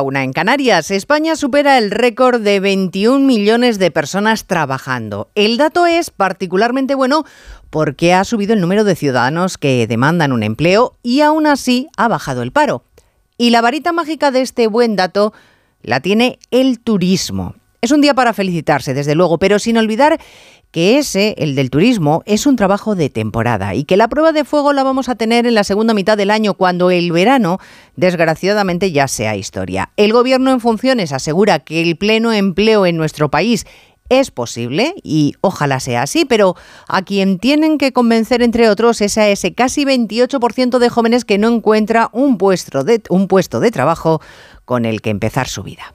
una en Canarias. España supera el récord de 21 millones de personas trabajando. El dato es particularmente bueno porque ha subido el número de ciudadanos que demandan un empleo y aún así ha bajado el paro. Y la varita mágica de este buen dato la tiene el turismo. Es un día para felicitarse, desde luego, pero sin olvidar que ese, el del turismo, es un trabajo de temporada y que la prueba de fuego la vamos a tener en la segunda mitad del año, cuando el verano, desgraciadamente, ya sea historia. El gobierno en funciones asegura que el pleno empleo en nuestro país es posible y ojalá sea así, pero a quien tienen que convencer, entre otros, es a ese casi 28% de jóvenes que no encuentra un puesto de, un puesto de trabajo con el que empezar su vida.